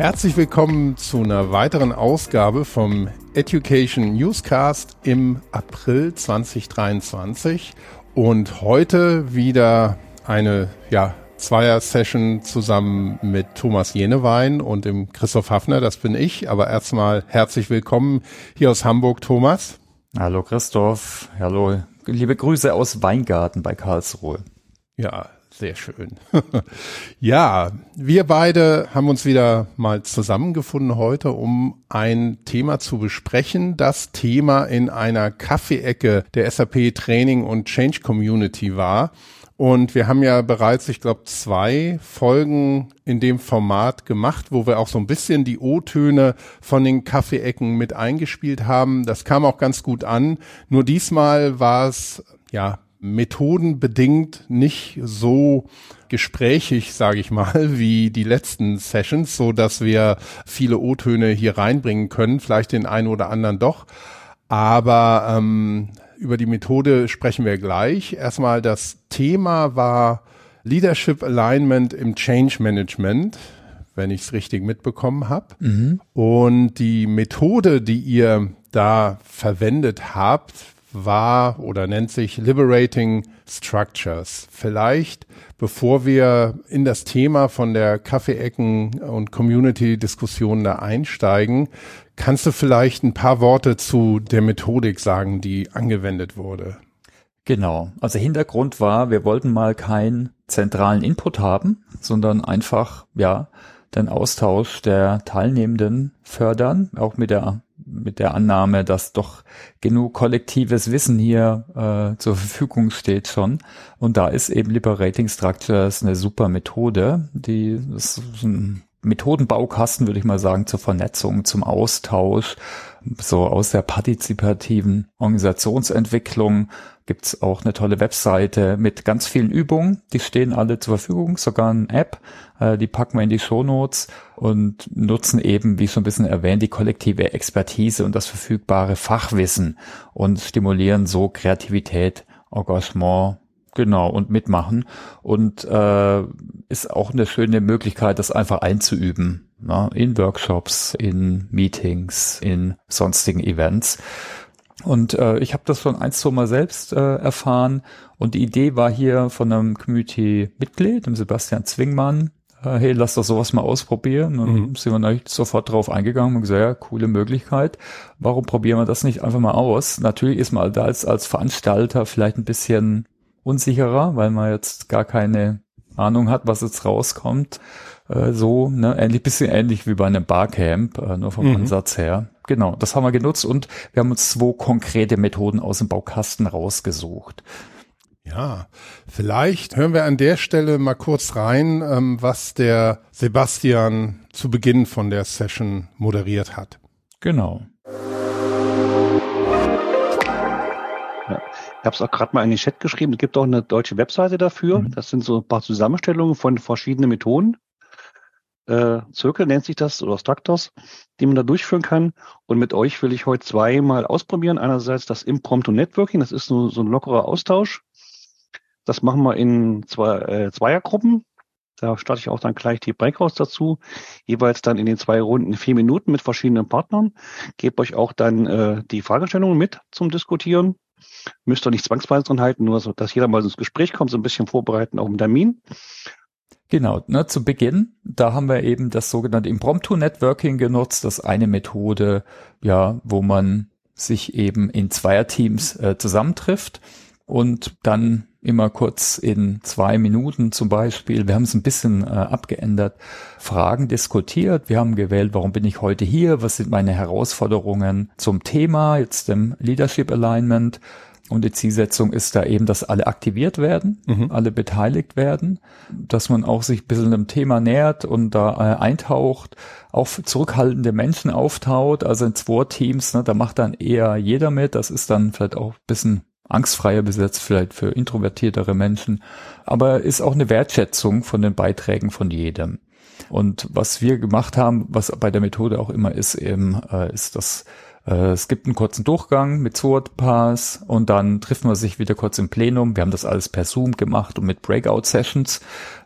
Herzlich willkommen zu einer weiteren Ausgabe vom Education Newscast im April 2023 und heute wieder eine ja, Zweier-Session zusammen mit Thomas Jenewein und dem Christoph Hafner, das bin ich. Aber erstmal herzlich willkommen hier aus Hamburg, Thomas. Hallo Christoph, hallo, liebe Grüße aus Weingarten bei Karlsruhe. Ja, sehr schön. ja, wir beide haben uns wieder mal zusammengefunden heute, um ein Thema zu besprechen. Das Thema in einer Kaffeeecke der SAP Training und Change Community war. Und wir haben ja bereits, ich glaube, zwei Folgen in dem Format gemacht, wo wir auch so ein bisschen die O-Töne von den Kaffeeecken mit eingespielt haben. Das kam auch ganz gut an. Nur diesmal war es ja methodenbedingt nicht so gesprächig, sage ich mal, wie die letzten Sessions, so dass wir viele O-Töne hier reinbringen können, vielleicht den einen oder anderen doch. Aber ähm, über die Methode sprechen wir gleich. Erstmal das Thema war Leadership Alignment im Change Management, wenn ich es richtig mitbekommen habe. Mhm. Und die Methode, die ihr da verwendet habt, war oder nennt sich Liberating Structures. Vielleicht, bevor wir in das Thema von der Kaffeeecken und Community-Diskussion da einsteigen, kannst du vielleicht ein paar Worte zu der Methodik sagen, die angewendet wurde? Genau. Also Hintergrund war, wir wollten mal keinen zentralen Input haben, sondern einfach, ja, den Austausch der Teilnehmenden fördern, auch mit der mit der Annahme, dass doch genug kollektives Wissen hier äh, zur Verfügung steht schon. Und da ist eben Liberating Structures eine super Methode, die ist ein Methodenbaukasten, würde ich mal sagen, zur Vernetzung, zum Austausch, so aus der partizipativen Organisationsentwicklung gibt's auch eine tolle Webseite mit ganz vielen Übungen. Die stehen alle zur Verfügung, sogar eine App. Äh, die packen wir in die Shownotes und nutzen eben, wie schon ein bisschen erwähnt, die kollektive Expertise und das verfügbare Fachwissen und stimulieren so Kreativität, Engagement, Genau, und mitmachen. Und äh, ist auch eine schöne Möglichkeit, das einfach einzuüben. Ne? In Workshops, in Meetings, in sonstigen Events. Und äh, ich habe das schon ein, zwei Mal selbst äh, erfahren. Und die Idee war hier von einem Community-Mitglied, dem Sebastian Zwingmann, äh, hey, lass doch sowas mal ausprobieren. Und mhm. sind wir natürlich sofort drauf eingegangen und gesagt, ja, coole Möglichkeit. Warum probieren wir das nicht einfach mal aus? Natürlich ist man da als, als Veranstalter vielleicht ein bisschen unsicherer, weil man jetzt gar keine Ahnung hat, was jetzt rauskommt. Äh, so, ne, ähnlich, bisschen ähnlich wie bei einem Barcamp, äh, nur vom mhm. Ansatz her. Genau, das haben wir genutzt und wir haben uns zwei konkrete Methoden aus dem Baukasten rausgesucht. Ja, vielleicht hören wir an der Stelle mal kurz rein, ähm, was der Sebastian zu Beginn von der Session moderiert hat. Genau. Ich habe es auch gerade mal in den Chat geschrieben. Es gibt auch eine deutsche Webseite dafür. Mhm. Das sind so ein paar Zusammenstellungen von verschiedenen Methoden. Äh, Zirkel nennt sich das oder Structors, die man da durchführen kann. Und mit euch will ich heute zweimal ausprobieren. Einerseits das Impromptu Networking. Das ist so, so ein lockerer Austausch. Das machen wir in zwei, äh, Zweiergruppen. Da starte ich auch dann gleich die Breakouts dazu. Jeweils dann in den zwei Runden vier Minuten mit verschiedenen Partnern. Gebe euch auch dann äh, die Fragestellungen mit zum Diskutieren. Müsst ihr nicht zwangsweise dran halten, nur so, dass jeder mal ins Gespräch kommt, so ein bisschen vorbereiten auf den Termin. Genau, ne, zu Beginn, da haben wir eben das sogenannte Impromptu Networking genutzt, das eine Methode, ja, wo man sich eben in Zweierteams äh, zusammentrifft und dann immer kurz in zwei Minuten zum Beispiel, wir haben es ein bisschen äh, abgeändert, Fragen diskutiert. Wir haben gewählt, warum bin ich heute hier? Was sind meine Herausforderungen zum Thema, jetzt dem Leadership Alignment? Und die Zielsetzung ist da eben, dass alle aktiviert werden, mhm. alle beteiligt werden, dass man auch sich ein bisschen dem Thema nähert und da äh, eintaucht, auch zurückhaltende Menschen auftaut, also in zwei Teams, ne, da macht dann eher jeder mit, das ist dann vielleicht auch ein bisschen angstfreier besetzt, vielleicht für introvertiertere Menschen, aber ist auch eine Wertschätzung von den Beiträgen von jedem. Und was wir gemacht haben, was bei der Methode auch immer ist, eben, äh, ist das es gibt einen kurzen Durchgang mit Sword-Pass und dann trifft man sich wieder kurz im Plenum. Wir haben das alles per Zoom gemacht und mit Breakout-Sessions.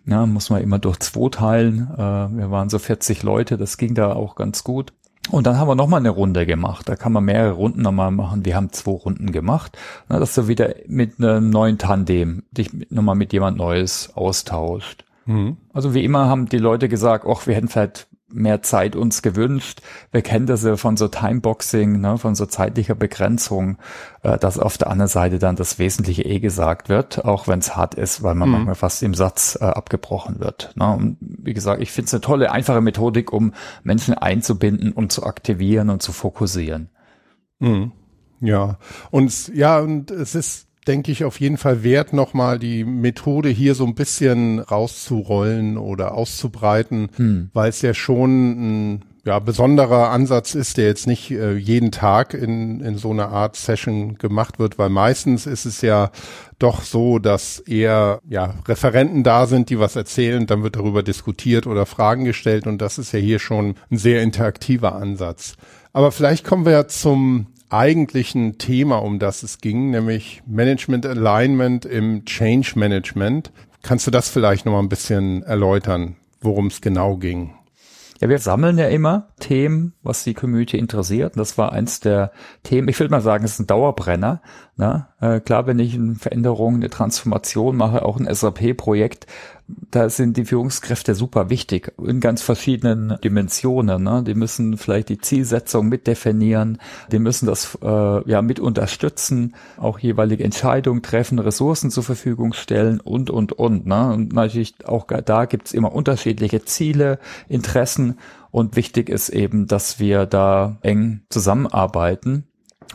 Ja, muss man immer durch zwei teilen. Äh, wir waren so 40 Leute, das ging da auch ganz gut. Und dann haben wir nochmal eine Runde gemacht. Da kann man mehrere Runden nochmal machen. Wir haben zwei Runden gemacht. Na, dass du wieder mit einem neuen Tandem dich nochmal mit jemand Neues austauscht. Mhm. Also wie immer haben die Leute gesagt, ach, wir hätten vielleicht mehr Zeit uns gewünscht. Wir kennen das ja von so Timeboxing, ne, von so zeitlicher Begrenzung, äh, dass auf der anderen Seite dann das Wesentliche eh gesagt wird, auch wenn es hart ist, weil man mhm. manchmal fast im Satz äh, abgebrochen wird. Ne. Und wie gesagt, ich finde es eine tolle, einfache Methodik, um Menschen einzubinden und zu aktivieren und zu fokussieren. Mhm. Ja, und ja, und es ist denke ich, auf jeden Fall wert, nochmal die Methode hier so ein bisschen rauszurollen oder auszubreiten, hm. weil es ja schon ein ja, besonderer Ansatz ist, der jetzt nicht äh, jeden Tag in, in so einer Art Session gemacht wird, weil meistens ist es ja doch so, dass eher ja, Referenten da sind, die was erzählen, dann wird darüber diskutiert oder Fragen gestellt und das ist ja hier schon ein sehr interaktiver Ansatz. Aber vielleicht kommen wir zum eigentlichen Thema, um das es ging, nämlich Management Alignment im Change Management. Kannst du das vielleicht noch mal ein bisschen erläutern, worum es genau ging? Ja, wir sammeln ja immer Themen, was die Community interessiert. Das war eins der Themen. Ich würde mal sagen, es ist ein Dauerbrenner. Ne? Äh, klar, wenn ich eine Veränderung, eine Transformation mache, auch ein SAP-Projekt, da sind die Führungskräfte super wichtig in ganz verschiedenen Dimensionen. Ne? Die müssen vielleicht die Zielsetzung mit definieren, die müssen das äh, ja mit unterstützen, auch jeweilige Entscheidungen treffen, Ressourcen zur Verfügung stellen und und und. Ne? Und natürlich auch da gibt's immer unterschiedliche Ziele, Interessen und wichtig ist eben, dass wir da eng zusammenarbeiten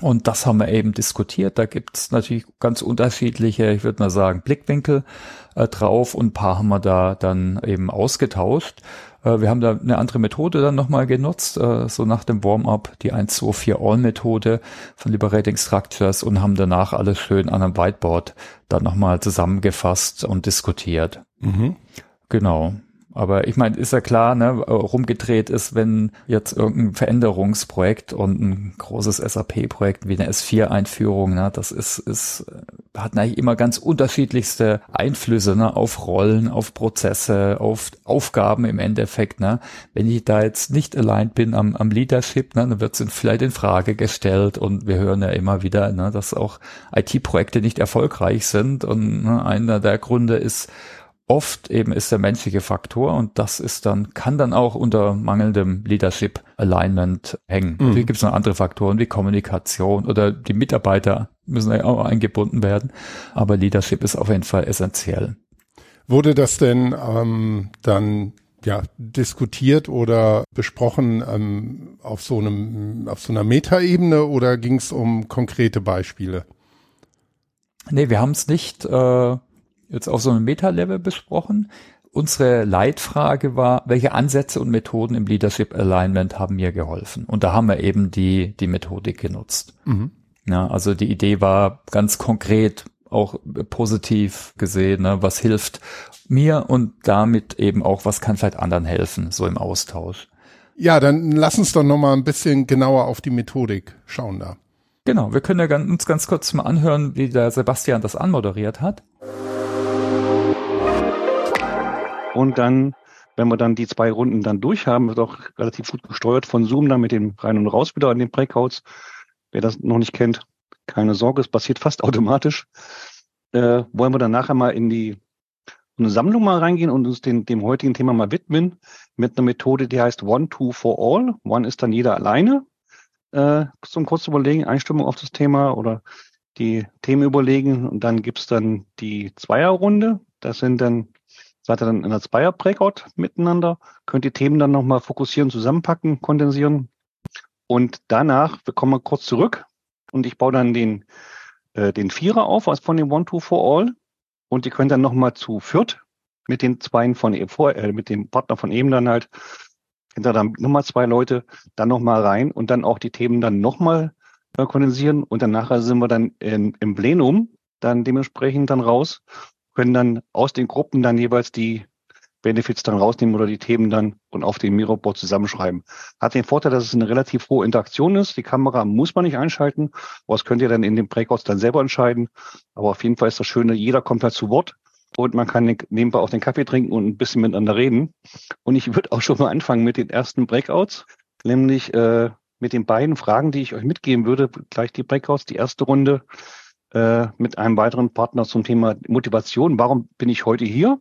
und das haben wir eben diskutiert. Da gibt es natürlich ganz unterschiedliche, ich würde mal sagen, Blickwinkel äh, drauf und ein paar haben wir da dann eben ausgetauscht. Äh, wir haben da eine andere Methode dann nochmal genutzt, äh, so nach dem Warm-up, die 1-2-4-All-Methode von Liberating Structures und haben danach alles schön an einem Whiteboard dann nochmal zusammengefasst und diskutiert. Mhm. Genau. Aber ich meine, ist ja klar, ne, rumgedreht ist, wenn jetzt irgendein Veränderungsprojekt und ein großes SAP-Projekt wie eine S4-Einführung, ne, das ist, ist, hat eigentlich immer ganz unterschiedlichste Einflüsse, ne, auf Rollen, auf Prozesse, auf Aufgaben im Endeffekt, ne. Wenn ich da jetzt nicht aligned bin am, am Leadership, ne, dann wird es vielleicht in Frage gestellt und wir hören ja immer wieder, ne, dass auch IT-Projekte nicht erfolgreich sind und ne, einer der Gründe ist, oft eben ist der menschliche Faktor und das ist dann, kann dann auch unter mangelndem Leadership Alignment hängen. Mhm. Natürlich gibt es noch andere Faktoren wie Kommunikation oder die Mitarbeiter müssen ja auch eingebunden werden, aber Leadership ist auf jeden Fall essentiell. Wurde das denn ähm, dann ja diskutiert oder besprochen ähm, auf so einem auf so einer Metaebene oder ging es um konkrete Beispiele? Nee, wir haben es nicht äh, jetzt auf so einem Meta-Level besprochen. Unsere Leitfrage war, welche Ansätze und Methoden im Leadership Alignment haben mir geholfen? Und da haben wir eben die, die Methodik genutzt. Mhm. Ja, also die Idee war ganz konkret, auch positiv gesehen, ne, was hilft mir und damit eben auch, was kann vielleicht anderen helfen, so im Austausch. Ja, dann lass uns doch nochmal ein bisschen genauer auf die Methodik schauen da. Genau, wir können ja uns ganz kurz mal anhören, wie der Sebastian das anmoderiert hat. Und dann, wenn wir dann die zwei Runden dann durch haben, wird auch relativ gut gesteuert von Zoom dann mit dem rein und raus wieder an den Breakouts. Wer das noch nicht kennt, keine Sorge, es passiert fast automatisch. Äh, wollen wir dann nachher mal in die eine Sammlung mal reingehen und uns den, dem heutigen Thema mal widmen mit einer Methode, die heißt One, Two, For All. One ist dann jeder alleine. Äh, zum kurzen Überlegen, Einstimmung auf das Thema oder die Themen überlegen. Und dann gibt's dann die Zweierrunde. Das sind dann Seid ihr dann in einer Zweier-Breakout miteinander, könnt die Themen dann nochmal fokussieren, zusammenpacken, kondensieren. Und danach, wir kommen kurz zurück und ich baue dann den, äh, den Vierer auf, als von dem One, Two, For All. Und die können dann nochmal zu viert mit den Zweien von eben äh, mit dem Partner von eben dann halt, hinter dann nochmal zwei Leute, dann nochmal rein und dann auch die Themen dann nochmal äh, kondensieren. Und dann nachher sind wir dann in, im Plenum dann dementsprechend dann raus können dann aus den Gruppen dann jeweils die Benefits dann rausnehmen oder die Themen dann und auf dem Miroboard zusammenschreiben. Hat den Vorteil, dass es eine relativ hohe Interaktion ist. Die Kamera muss man nicht einschalten, das könnt ihr dann in den Breakouts dann selber entscheiden. Aber auf jeden Fall ist das Schöne, jeder kommt halt zu Wort und man kann nebenbei auch den Kaffee trinken und ein bisschen miteinander reden. Und ich würde auch schon mal anfangen mit den ersten Breakouts, nämlich äh, mit den beiden Fragen, die ich euch mitgeben würde, gleich die Breakouts, die erste Runde äh, mit einem weiteren Partner zum Thema Motivation. Warum bin ich heute hier?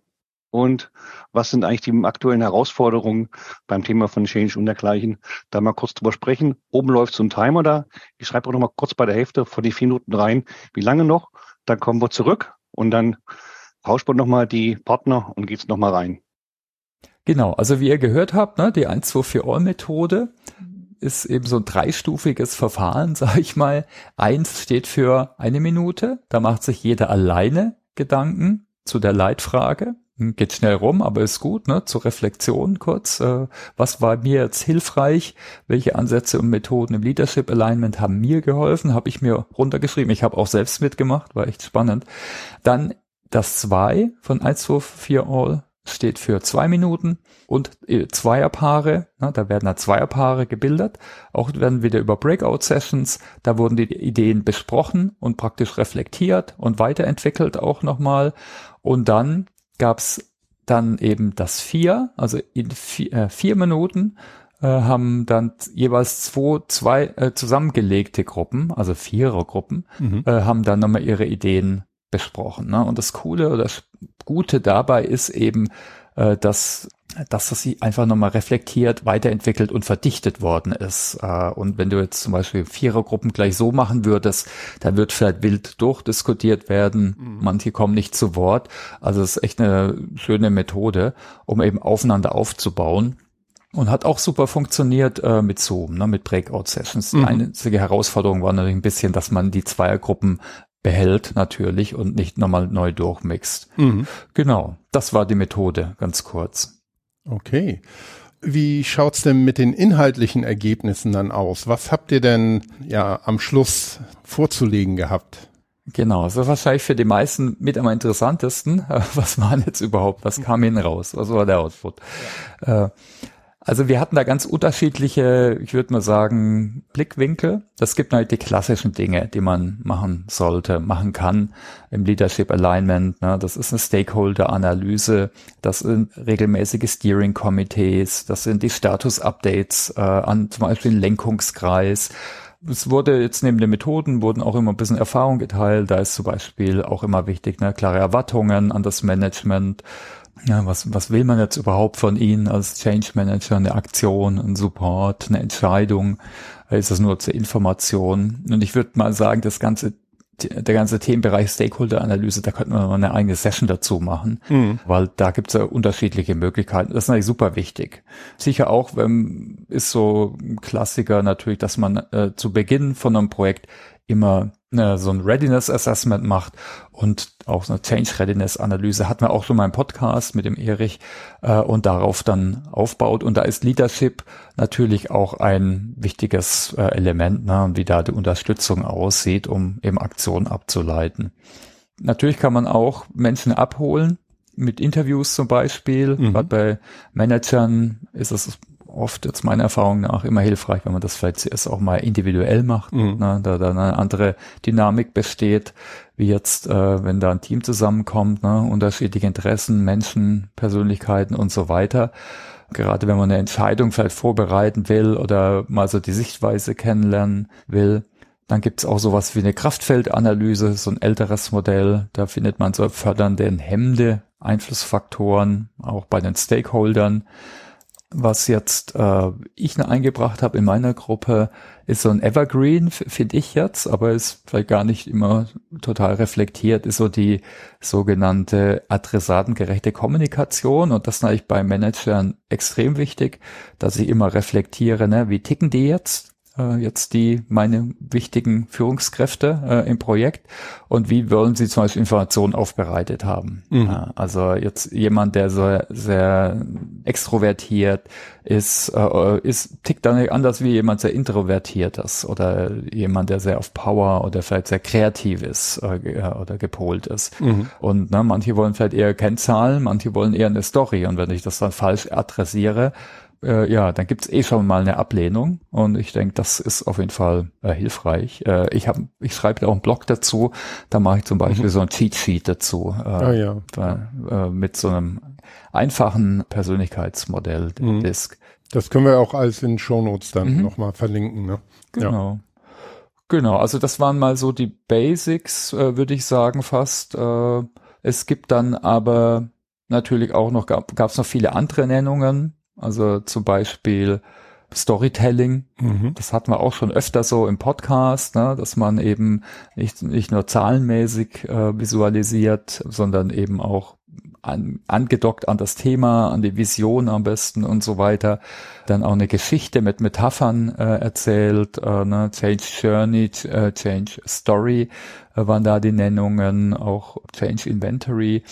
Und was sind eigentlich die aktuellen Herausforderungen beim Thema von Change und dergleichen? Da mal kurz drüber sprechen. Oben läuft so ein Timer da. Ich schreibe auch noch mal kurz bei der Hälfte vor die vier Minuten rein, wie lange noch. Dann kommen wir zurück und dann tauscht man noch mal die Partner und geht's noch mal rein. Genau, also wie ihr gehört habt, ne, die 1, 2, 4 All Methode ist eben so ein dreistufiges Verfahren, sage ich mal. Eins steht für eine Minute, da macht sich jeder alleine Gedanken zu der Leitfrage. Hm, geht schnell rum, aber ist gut, ne? Zur Reflexion kurz. Äh, was war mir jetzt hilfreich? Welche Ansätze und Methoden im Leadership Alignment haben mir geholfen? Habe ich mir runtergeschrieben. Ich habe auch selbst mitgemacht, war echt spannend. Dann das zwei von 1, 2, 4 All steht für zwei Minuten und äh, Zweierpaare, ne, da werden da Zweierpaare gebildet, auch werden wieder über Breakout-Sessions, da wurden die Ideen besprochen und praktisch reflektiert und weiterentwickelt auch nochmal und dann gab's dann eben das Vier, also in vier, äh, vier Minuten äh, haben dann jeweils zwei, zwei äh, zusammengelegte Gruppen, also Vierergruppen, mhm. äh, haben dann nochmal ihre Ideen besprochen. Ne? Und das Coole oder das Gute dabei ist eben, äh, dass dass das sie einfach nochmal reflektiert, weiterentwickelt und verdichtet worden ist. Äh, und wenn du jetzt zum Beispiel Vierergruppen gleich so machen würdest, dann wird vielleicht wild durchdiskutiert werden. Mhm. Manche kommen nicht zu Wort. Also es ist echt eine schöne Methode, um eben aufeinander aufzubauen. Und hat auch super funktioniert äh, mit Zoom, ne, mit Breakout-Sessions. Mhm. Die einzige Herausforderung war natürlich ein bisschen, dass man die Zweiergruppen behält natürlich und nicht nochmal neu durchmixt. Mhm. Genau, das war die Methode, ganz kurz. Okay. Wie schaut's denn mit den inhaltlichen Ergebnissen dann aus? Was habt ihr denn ja am Schluss vorzulegen gehabt? Genau, das ist wahrscheinlich für die meisten mit am interessantesten. Was waren jetzt überhaupt? Was kam hin raus? Was war der Output? Ja. Äh, also wir hatten da ganz unterschiedliche, ich würde mal sagen, Blickwinkel. Das gibt halt die klassischen Dinge, die man machen sollte, machen kann im Leadership Alignment. Ne? Das ist eine Stakeholder-Analyse, das sind regelmäßige Steering-Committees, das sind die Status-Updates äh, an zum Beispiel den Lenkungskreis. Es wurde jetzt neben den Methoden wurden auch immer ein bisschen Erfahrung geteilt. Da ist zum Beispiel auch immer wichtig, ne, klare Erwartungen an das Management, ja, was, was will man jetzt überhaupt von Ihnen als Change Manager? Eine Aktion, ein Support, eine Entscheidung? Ist das nur zur Information? Und ich würde mal sagen, das ganze der ganze Themenbereich Stakeholder-Analyse, da könnte man mal eine eigene Session dazu machen, mhm. weil da gibt es ja unterschiedliche Möglichkeiten. Das ist natürlich super wichtig. Sicher auch, wenn, ist so ein Klassiker natürlich, dass man äh, zu Beginn von einem Projekt immer äh, so ein Readiness Assessment macht und auch so eine Change Readiness Analyse hatten wir auch schon mal im Podcast mit dem Erich äh, und darauf dann aufbaut und da ist Leadership natürlich auch ein wichtiges äh, Element, ne, wie da die Unterstützung aussieht, um eben Aktionen abzuleiten. Natürlich kann man auch Menschen abholen mit Interviews zum Beispiel. Mhm. Gerade bei Managern ist es oft jetzt meiner Erfahrung nach immer hilfreich, wenn man das vielleicht erst auch mal individuell macht, mhm. ne, da dann eine andere Dynamik besteht, wie jetzt, äh, wenn da ein Team zusammenkommt, ne, unterschiedliche Interessen, Menschen, Persönlichkeiten und so weiter. Gerade wenn man eine Entscheidung vielleicht vorbereiten will oder mal so die Sichtweise kennenlernen will. Dann gibt's auch sowas wie eine Kraftfeldanalyse, so ein älteres Modell. Da findet man so fördernde hemmende Einflussfaktoren, auch bei den Stakeholdern. Was jetzt äh, ich eingebracht habe in meiner Gruppe, ist so ein Evergreen, finde ich jetzt, aber ist vielleicht gar nicht immer total reflektiert, ist so die sogenannte adressatengerechte Kommunikation. Und das ist natürlich bei Managern extrem wichtig, dass ich immer reflektiere, ne, wie ticken die jetzt? Äh, jetzt die meine wichtigen Führungskräfte äh, im Projekt und wie wollen sie zum Beispiel Informationen aufbereitet haben. Mhm. Also jetzt jemand, der so sehr extrovertiert ist, äh, ist tickt dann anders wie jemand sehr introvertiert ist oder jemand, der sehr auf Power oder vielleicht sehr kreativ ist äh, oder gepolt ist. Mhm. Und ne, manche wollen vielleicht eher Kennzahlen, manche wollen eher eine Story und wenn ich das dann falsch adressiere, äh, ja, dann gibt's eh schon mal eine Ablehnung und ich denke, das ist auf jeden Fall äh, hilfreich. Äh, ich habe, ich schreibe auch einen Blog dazu, da mache ich zum Beispiel mhm. so ein Cheat Sheet dazu äh, ah, ja. da, äh, mit so einem einfachen Persönlichkeitsmodell mhm. Disk. Das können wir auch alles in Show Notes dann mhm. nochmal verlinken. Ne? Genau. Ja. Genau, also das waren mal so die Basics, äh, würde ich sagen fast. Äh, es gibt dann aber natürlich auch noch, gab es noch viele andere Nennungen. Also zum Beispiel Storytelling. Mhm. Das hatten wir auch schon öfter so im Podcast, ne, dass man eben nicht, nicht nur zahlenmäßig äh, visualisiert, sondern eben auch an, angedockt an das Thema, an die Vision am besten und so weiter. Dann auch eine Geschichte mit Metaphern äh, erzählt, äh, ne, Change Journey, äh, Change Story äh, waren da die Nennungen, auch Change Inventory.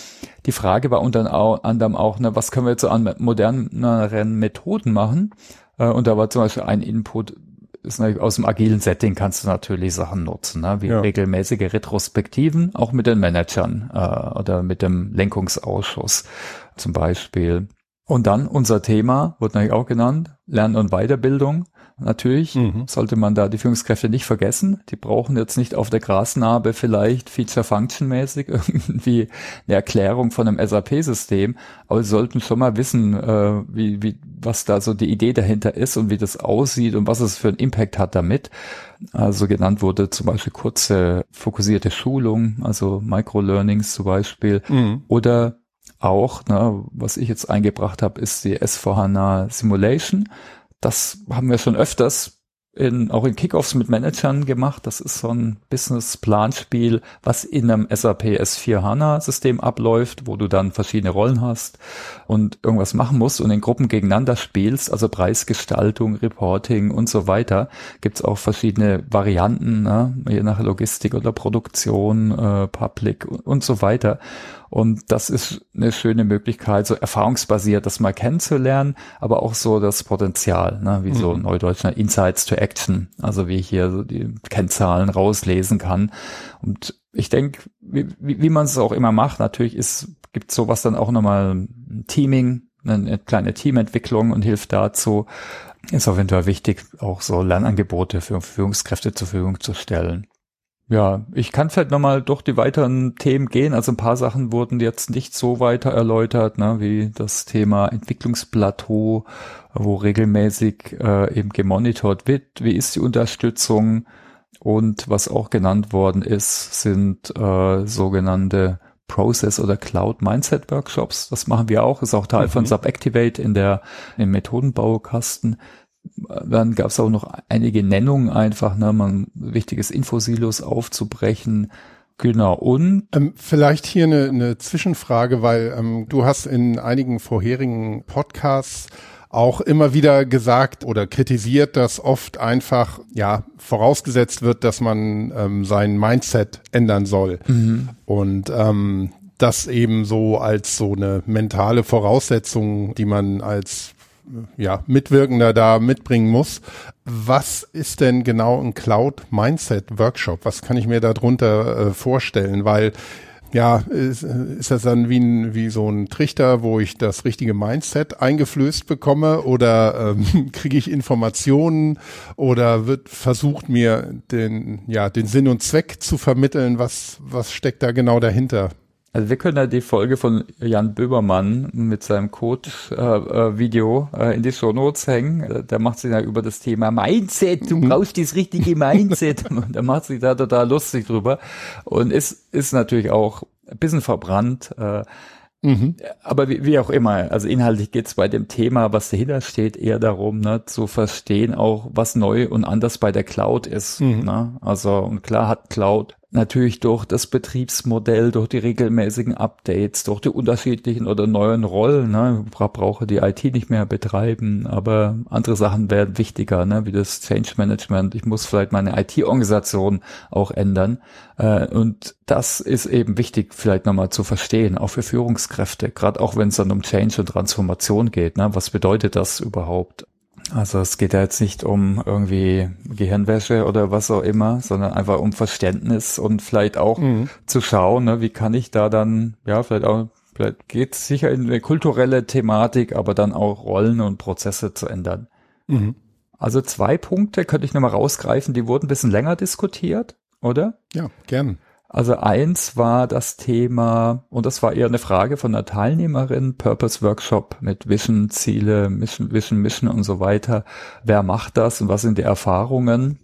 Die Frage war unter anderem auch, ne, was können wir jetzt an moderneren Methoden machen? Äh, und da war zum Beispiel ein Input, ist natürlich aus dem agilen Setting kannst du natürlich Sachen nutzen, ne? wie ja. regelmäßige Retrospektiven, auch mit den Managern äh, oder mit dem Lenkungsausschuss zum Beispiel. Und dann unser Thema, wurde natürlich auch genannt, Lernen und Weiterbildung natürlich. Mhm. Sollte man da die Führungskräfte nicht vergessen. Die brauchen jetzt nicht auf der Grasnarbe vielleicht Feature-Function-mäßig irgendwie eine Erklärung von einem SAP-System, aber sie sollten schon mal wissen, äh, wie, wie, was da so die Idee dahinter ist und wie das aussieht und was es für einen Impact hat damit. Also genannt wurde zum Beispiel kurze fokussierte Schulung, also Microlearnings zum Beispiel, mhm. oder auch, ne, was ich jetzt eingebracht habe, ist die S4HANA Simulation. Das haben wir schon öfters in, auch in Kickoffs mit Managern gemacht. Das ist so ein Business-Planspiel, was in einem SAP S4 HANA-System abläuft, wo du dann verschiedene Rollen hast und irgendwas machen musst und in Gruppen gegeneinander spielst, also Preisgestaltung, Reporting und so weiter. Gibt es auch verschiedene Varianten, ne? je nach Logistik oder Produktion, äh, Public und so weiter. Und das ist eine schöne Möglichkeit, so erfahrungsbasiert das mal kennenzulernen, aber auch so das Potenzial, ne, wie mhm. so Neudeutscher Insights to Action, also wie ich hier so die Kennzahlen rauslesen kann. Und ich denke, wie, wie man es auch immer macht, natürlich ist, gibt sowas dann auch nochmal ein Teaming, eine kleine Teamentwicklung und hilft dazu. Ist auf jeden Fall wichtig, auch so Lernangebote für Führungskräfte zur Verfügung zu stellen. Ja, ich kann vielleicht nochmal durch die weiteren Themen gehen. Also ein paar Sachen wurden jetzt nicht so weiter erläutert, ne, wie das Thema Entwicklungsplateau, wo regelmäßig äh, eben gemonitort wird. Wie ist die Unterstützung? Und was auch genannt worden ist, sind äh, sogenannte Process oder Cloud Mindset Workshops. Das machen wir auch, ist auch Teil mhm. von Subactivate in der im Methodenbaukasten dann gab es auch noch einige Nennungen einfach, ne, man wichtiges Infosilos aufzubrechen. Genau, und ähm, vielleicht hier eine, eine Zwischenfrage, weil ähm, du hast in einigen vorherigen Podcasts auch immer wieder gesagt oder kritisiert, dass oft einfach ja vorausgesetzt wird, dass man ähm, sein Mindset ändern soll. Mhm. Und ähm, das eben so als so eine mentale Voraussetzung, die man als ja, Mitwirkender da mitbringen muss. Was ist denn genau ein Cloud Mindset Workshop? Was kann ich mir darunter äh, vorstellen? Weil ja, ist, ist das dann wie, ein, wie so ein Trichter, wo ich das richtige Mindset eingeflößt bekomme oder ähm, kriege ich Informationen oder wird versucht mir den, ja, den Sinn und Zweck zu vermitteln? Was, was steckt da genau dahinter? Also wir können ja die Folge von Jan Böbermann mit seinem Code-Video äh, äh, in die Show Notes hängen. Der macht sich ja über das Thema Mindset. Du mhm. brauchst das richtige Mindset. da macht sich da total lustig drüber. Und ist, ist natürlich auch ein bisschen verbrannt. Äh, Mhm. Aber wie, wie, auch immer, also inhaltlich geht es bei dem Thema, was dahinter steht, eher darum, ne, zu verstehen auch, was neu und anders bei der Cloud ist. Mhm. Ne? Also und klar hat Cloud natürlich durch das Betriebsmodell, durch die regelmäßigen Updates, durch die unterschiedlichen oder neuen Rollen. Ne, brauche die IT nicht mehr betreiben, aber andere Sachen werden wichtiger, ne, wie das Change Management. Ich muss vielleicht meine IT-Organisation auch ändern. Äh, und das ist eben wichtig, vielleicht nochmal zu verstehen, auch für Führungskräfte, gerade auch wenn es dann um Change und Transformation geht. Ne, was bedeutet das überhaupt? Also es geht ja jetzt nicht um irgendwie Gehirnwäsche oder was auch immer, sondern einfach um Verständnis und vielleicht auch mhm. zu schauen, ne, wie kann ich da dann, ja, vielleicht auch, vielleicht geht es sicher in eine kulturelle Thematik, aber dann auch Rollen und Prozesse zu ändern. Mhm. Also zwei Punkte könnte ich nochmal rausgreifen, die wurden ein bisschen länger diskutiert, oder? Ja, gern. Also eins war das Thema, und das war eher eine Frage von einer Teilnehmerin, Purpose Workshop mit Vision, Ziele, Mission, Vision, Mission und so weiter. Wer macht das und was sind die Erfahrungen?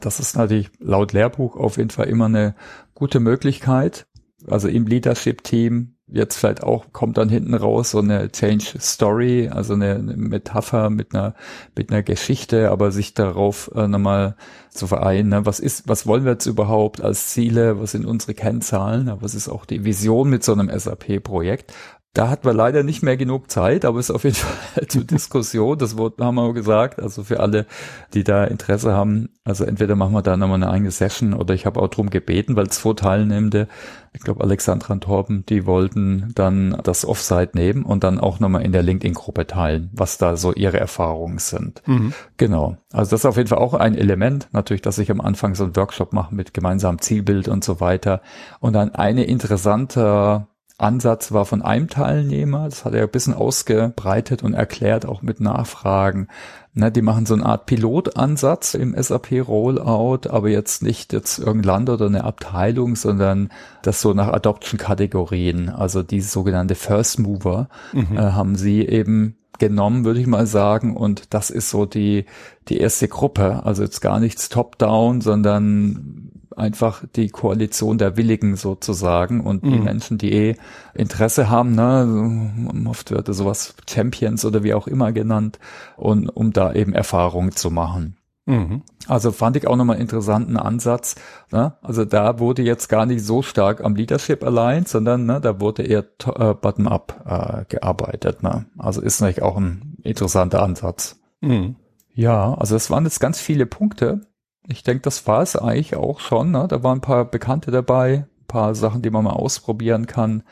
Das ist natürlich laut Lehrbuch auf jeden Fall immer eine gute Möglichkeit. Also im Leadership-Team jetzt vielleicht auch kommt dann hinten raus so eine Change Story, also eine, eine Metapher mit einer mit einer Geschichte, aber sich darauf äh, nochmal zu vereinen, ne? was ist, was wollen wir jetzt überhaupt als Ziele, was sind unsere Kennzahlen, was ist auch die Vision mit so einem SAP-Projekt, da hatten wir leider nicht mehr genug Zeit, aber es ist auf jeden Fall zur Diskussion. Das Wort haben wir gesagt. Also für alle, die da Interesse haben, also entweder machen wir da nochmal eine eigene Session oder ich habe auch drum gebeten, weil zwei Teilnehmende, ich glaube Alexandra und Torben, die wollten dann das Offsite nehmen und dann auch nochmal in der LinkedIn-Gruppe teilen, was da so ihre Erfahrungen sind. Mhm. Genau. Also das ist auf jeden Fall auch ein Element, natürlich, dass ich am Anfang so einen Workshop mache mit gemeinsamem Zielbild und so weiter. Und dann eine interessante Ansatz war von einem Teilnehmer, das hat er ein bisschen ausgebreitet und erklärt, auch mit Nachfragen. Ne, die machen so eine Art Pilotansatz im SAP Rollout, aber jetzt nicht jetzt irgendein Land oder eine Abteilung, sondern das so nach Adoption-Kategorien, also diese sogenannte First Mover, mhm. äh, haben sie eben genommen, würde ich mal sagen. Und das ist so die, die erste Gruppe. Also jetzt gar nichts top-down, sondern einfach die Koalition der Willigen sozusagen und mhm. die Menschen, die eh Interesse haben, ne, oft wird sowas Champions oder wie auch immer genannt, und um da eben Erfahrungen zu machen. Mhm. Also fand ich auch nochmal einen interessanten Ansatz. Ne? Also da wurde jetzt gar nicht so stark am Leadership allein, sondern ne, da wurde eher äh, bottom-up äh, gearbeitet. Ne? Also ist natürlich auch ein interessanter Ansatz. Mhm. Ja, also es waren jetzt ganz viele Punkte ich denke, das war es eigentlich auch schon. Ne? Da waren ein paar Bekannte dabei, ein paar Sachen, die man mal ausprobieren kann.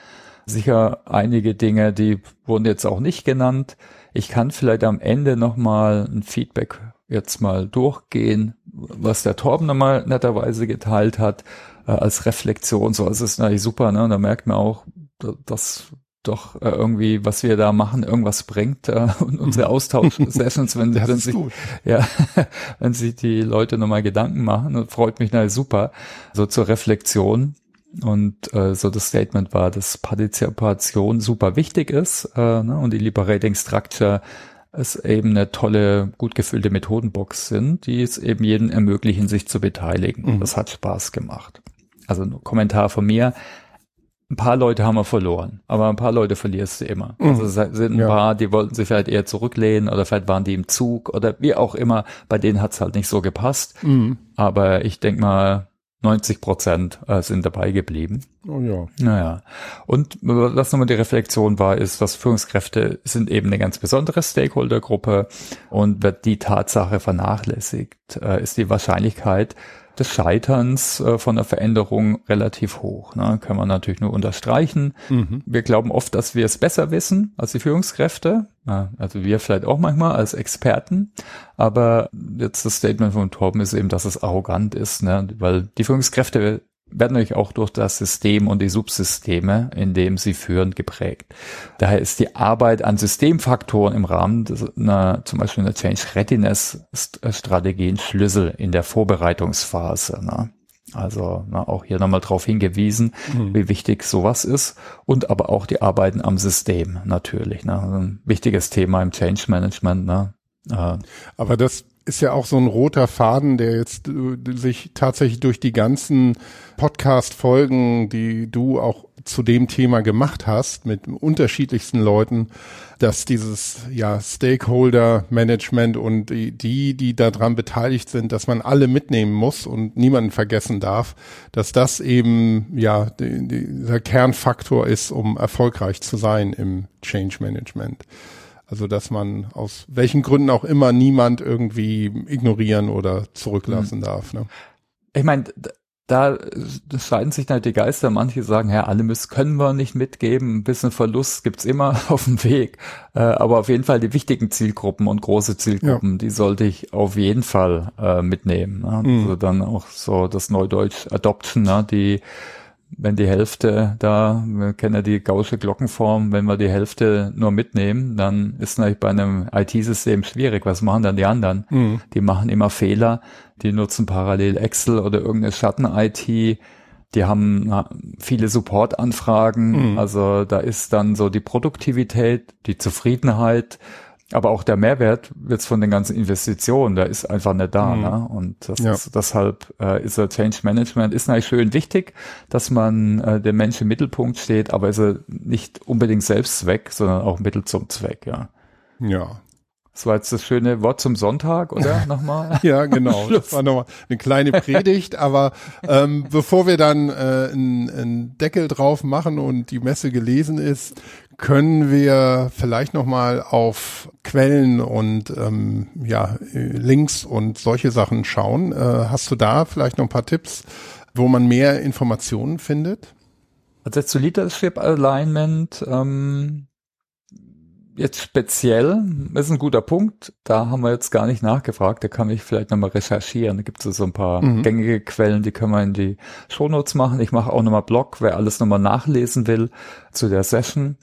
Sicher einige Dinge, die wurden jetzt auch nicht genannt. Ich kann vielleicht am Ende nochmal ein Feedback jetzt mal durchgehen, was der Torben nochmal netterweise geteilt hat, äh, als Reflexion. So, es ist natürlich super, ne? Und da merkt man auch, dass doch äh, irgendwie, was wir da machen, irgendwas bringt äh, und unsere mhm. Austausch-Sessions, wenn, wenn sich, ja, wenn sich die Leute nochmal Gedanken machen, und freut mich natürlich super, so zur Reflexion. Und äh, so das Statement war, dass Partizipation super wichtig ist äh, ne, und die Liberating Structure es eben eine tolle, gut gefüllte Methodenbox sind, die es eben jedem ermöglichen, sich zu beteiligen. Mhm. Das hat Spaß gemacht. Also Kommentar von mir ein paar Leute haben wir verloren, aber ein paar Leute verlierst du immer. Mhm. Also es sind ein ja. paar, die wollten sich vielleicht eher zurücklehnen oder vielleicht waren die im Zug oder wie auch immer. Bei denen hat's halt nicht so gepasst. Mhm. Aber ich denke mal, 90 Prozent äh, sind dabei geblieben. Oh ja. Naja. Und was nochmal die Reflexion war, ist, dass Führungskräfte sind eben eine ganz besondere Stakeholdergruppe und wird die Tatsache vernachlässigt, äh, ist die Wahrscheinlichkeit, des Scheiterns äh, von der Veränderung relativ hoch. Ne? Kann man natürlich nur unterstreichen. Mhm. Wir glauben oft, dass wir es besser wissen als die Führungskräfte. Ja, also wir vielleicht auch manchmal als Experten. Aber jetzt das Statement von Torben ist eben, dass es arrogant ist, ne? weil die Führungskräfte werden natürlich auch durch das System und die Subsysteme, in dem sie führen, geprägt. Daher ist die Arbeit an Systemfaktoren im Rahmen einer, zum Beispiel einer Change Readiness Strategie ein Schlüssel in der Vorbereitungsphase. Ne? Also na, auch hier nochmal darauf hingewiesen, mhm. wie wichtig sowas ist und aber auch die Arbeiten am System natürlich. Ne? Also ein wichtiges Thema im Change Management. Ne? Äh, aber das ist ja auch so ein roter Faden, der jetzt äh, sich tatsächlich durch die ganzen Podcast-Folgen, die du auch zu dem Thema gemacht hast mit unterschiedlichsten Leuten, dass dieses ja Stakeholder Management und die, die, die daran beteiligt sind, dass man alle mitnehmen muss und niemanden vergessen darf, dass das eben ja die, die, der Kernfaktor ist, um erfolgreich zu sein im Change Management. Also dass man aus welchen Gründen auch immer niemand irgendwie ignorieren oder zurücklassen mhm. darf. Ne? Ich meine, da scheiden sich halt die Geister. Manche sagen, ja, alle müssen, können wir nicht mitgeben. Ein bisschen Verlust gibt's immer auf dem Weg. Äh, aber auf jeden Fall die wichtigen Zielgruppen und große Zielgruppen, ja. die sollte ich auf jeden Fall äh, mitnehmen. Ne? Mhm. Also dann auch so das Neudeutsch Adoption, ne? die wenn die Hälfte da, wir kennen ja die gausche Glockenform, wenn wir die Hälfte nur mitnehmen, dann ist natürlich bei einem IT-System schwierig. Was machen dann die anderen? Mhm. Die machen immer Fehler, die nutzen parallel Excel oder irgendeine Schatten-IT, die haben viele Support-Anfragen, mhm. also da ist dann so die Produktivität, die Zufriedenheit, aber auch der Mehrwert jetzt von den ganzen Investitionen, der ist einfach nicht da. Mhm. Ne? Und das, ja. deshalb äh, ist der Change Management ist natürlich schön wichtig, dass man äh, der Mensch im Mittelpunkt steht, aber ist er nicht unbedingt Selbstzweck, sondern auch Mittel zum Zweck, ja. Ja. Das war jetzt das schöne Wort zum Sonntag, oder? Nochmal? ja, genau. Das war nochmal eine kleine Predigt, aber ähm, bevor wir dann äh, einen Deckel drauf machen und die Messe gelesen ist, können wir vielleicht nochmal auf Quellen und ähm, ja, Links und solche Sachen schauen. Äh, hast du da vielleicht noch ein paar Tipps, wo man mehr Informationen findet? Also zu Leadership Alignment ähm, jetzt speziell ist ein guter Punkt. Da haben wir jetzt gar nicht nachgefragt. Da kann ich vielleicht nochmal recherchieren. Da gibt es so ein paar mhm. gängige Quellen, die können wir in die Shownotes machen. Ich mache auch nochmal Blog, wer alles nochmal nachlesen will zu der Session.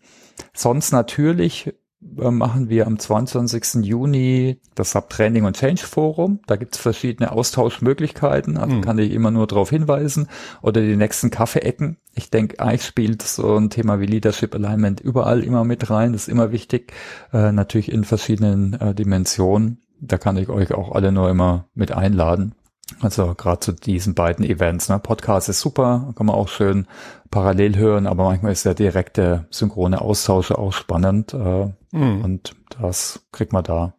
Sonst natürlich äh, machen wir am 22. Juni das Subtraining und Change Forum. Da gibt es verschiedene Austauschmöglichkeiten, also mhm. kann ich immer nur darauf hinweisen. Oder die nächsten Kaffeeecken. Ich denke, eigentlich spielt so ein Thema wie Leadership Alignment überall immer mit rein. Das ist immer wichtig, äh, natürlich in verschiedenen äh, Dimensionen. Da kann ich euch auch alle nur immer mit einladen. Also gerade zu diesen beiden Events. Ne? Podcast ist super, kann man auch schön parallel hören, aber manchmal ist der direkte synchrone Austausch auch spannend äh, mhm. und das kriegt man da.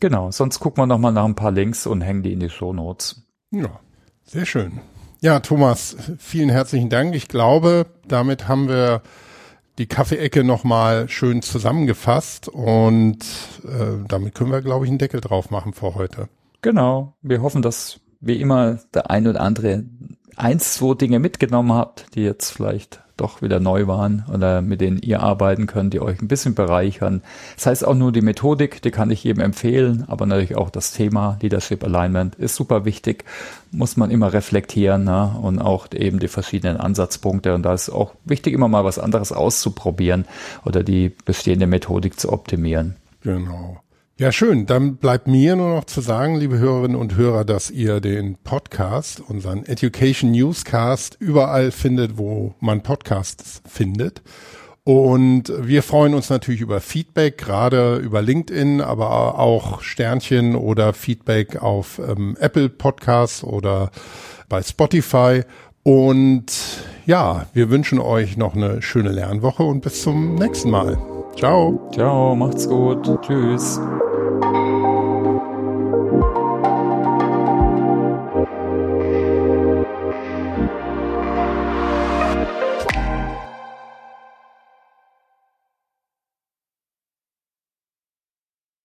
Genau, sonst gucken wir nochmal nach ein paar Links und hängen die in die Show Notes. Ja, sehr schön. Ja, Thomas, vielen herzlichen Dank. Ich glaube, damit haben wir die Kaffeeecke nochmal schön zusammengefasst und äh, damit können wir, glaube ich, einen Deckel drauf machen für heute. Genau. Wir hoffen, dass wie immer der ein oder andere eins, zwei Dinge mitgenommen habt, die jetzt vielleicht doch wieder neu waren oder mit denen ihr arbeiten könnt, die euch ein bisschen bereichern. Das heißt auch nur die Methodik, die kann ich jedem empfehlen, aber natürlich auch das Thema Leadership Alignment ist super wichtig, muss man immer reflektieren ne? und auch eben die verschiedenen Ansatzpunkte und da ist auch wichtig, immer mal was anderes auszuprobieren oder die bestehende Methodik zu optimieren. Genau. Ja, schön. Dann bleibt mir nur noch zu sagen, liebe Hörerinnen und Hörer, dass ihr den Podcast, unseren Education Newscast, überall findet, wo man Podcasts findet. Und wir freuen uns natürlich über Feedback, gerade über LinkedIn, aber auch Sternchen oder Feedback auf ähm, Apple Podcasts oder bei Spotify. Und ja, wir wünschen euch noch eine schöne Lernwoche und bis zum nächsten Mal. Ciao. Ciao, macht's gut. Tschüss.